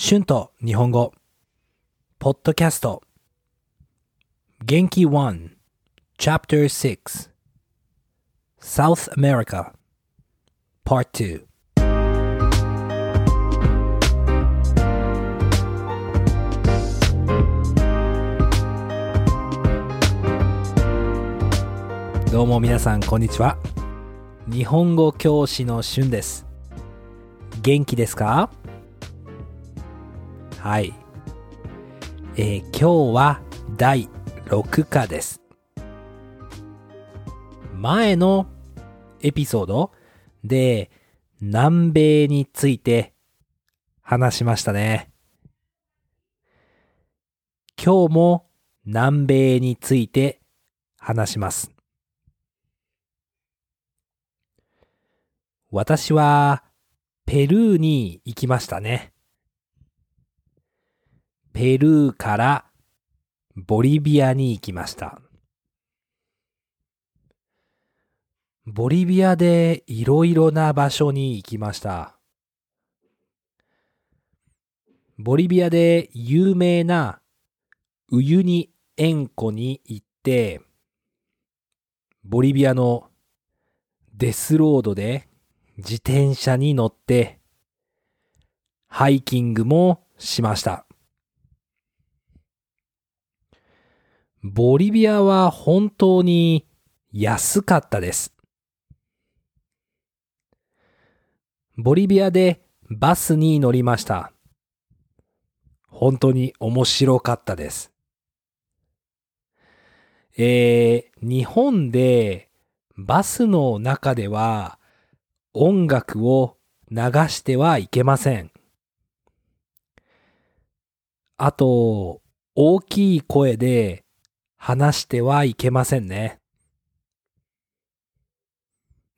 春と日本語、ポッドキャスト、元気1、Chapter 6、South America、Part 2どうも皆さんこんにちは。日本語教師の春です。元気ですか？はい。えー今日は第6課です。前のエピソードで南米について話しましたね。今日も南米について話します。私はペルーに行きましたね。ペルーからボリビアに行きました。ボリビアでいろいろな場所に行きました。ボリビアで有名なウユニ塩湖に行って、ボリビアのデスロードで自転車に乗って、ハイキングもしました。ボリビアは本当に安かったです。ボリビアでバスに乗りました。本当に面白かったです。えー、日本でバスの中では音楽を流してはいけません。あと、大きい声で話してはいけませんね。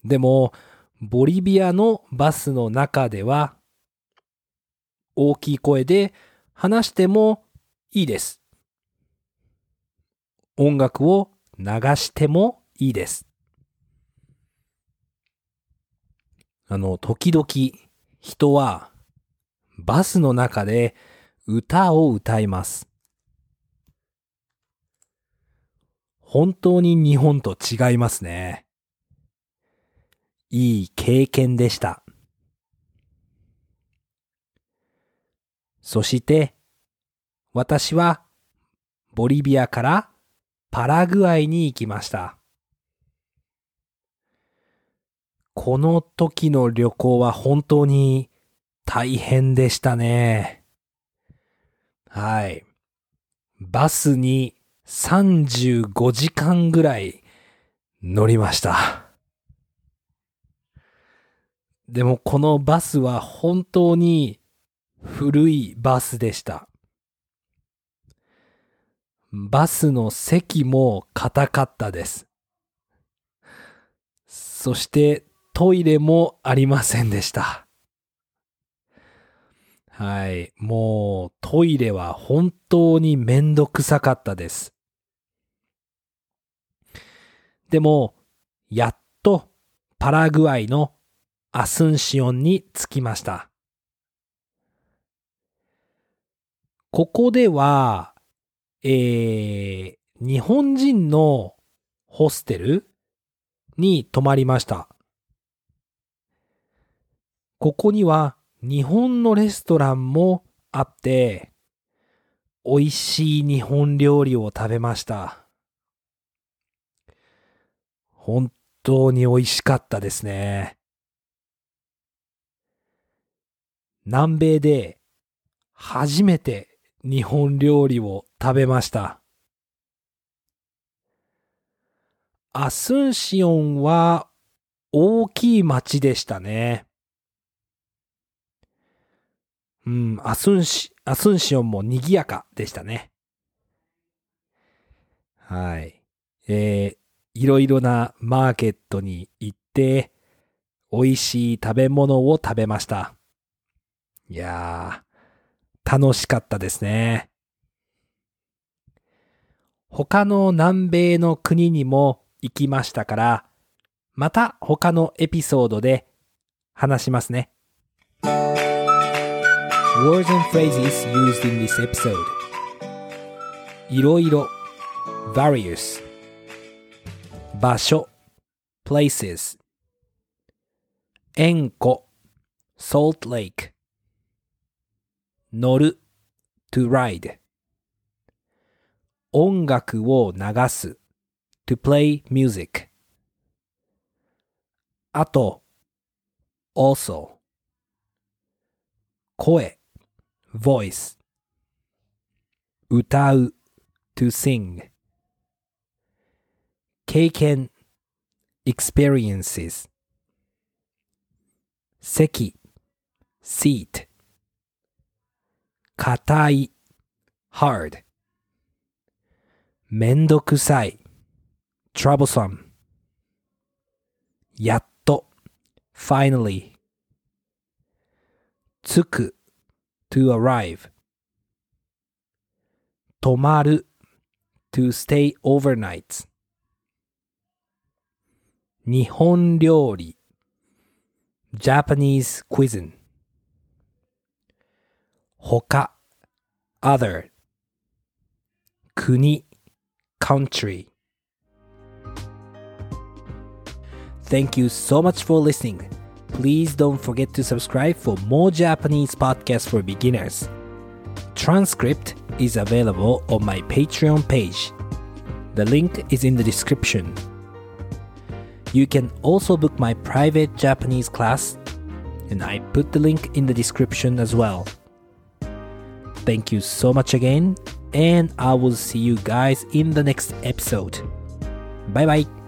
でも、ボリビアのバスの中では、大きい声で話してもいいです。音楽を流してもいいです。あの、時々人はバスの中で歌を歌います。本当に日本と違いますね。いい経験でした。そして、私はボリビアからパラグアイに行きました。この時の旅行は本当に大変でしたね。はい。バスに35時間ぐらい乗りました。でもこのバスは本当に古いバスでした。バスの席も硬かったです。そしてトイレもありませんでした。はい。もうトイレは本当にめんどくさかったです。でも、やっとパラグアイのアスンシオンに着きました。ここでは、えー、日本人のホステルに泊まりました。ここには日本のレストランもあって、美味しい日本料理を食べました。本当に美味しかったですね。南米で初めて日本料理を食べました。アスンシオンは大きい町でしたね。うん、アスンシ、アスンシオンも賑やかでしたね。はい。えー、いろいろなマーケットに行って、美味しい食べ物を食べました。いやー、楽しかったですね。他の南米の国にも行きましたから、また他のエピソードで話しますね。Words and phrases used in this episode いろいろ various 場所 places 円湖 salt lake 乗る to ride 音楽を流す to play music あと also 声 voice 歌う to sing 経験 experiences 席 seat 硬い hard めんどくさい troublesome やっと finally 着く to arrive 泊まる to stay overnight 日本料理 Japanese cuisine 他 other 国 country Thank you so much for listening. Please don't forget to subscribe for more Japanese podcasts for beginners. Transcript is available on my Patreon page. The link is in the description. You can also book my private Japanese class, and I put the link in the description as well. Thank you so much again, and I will see you guys in the next episode. Bye bye.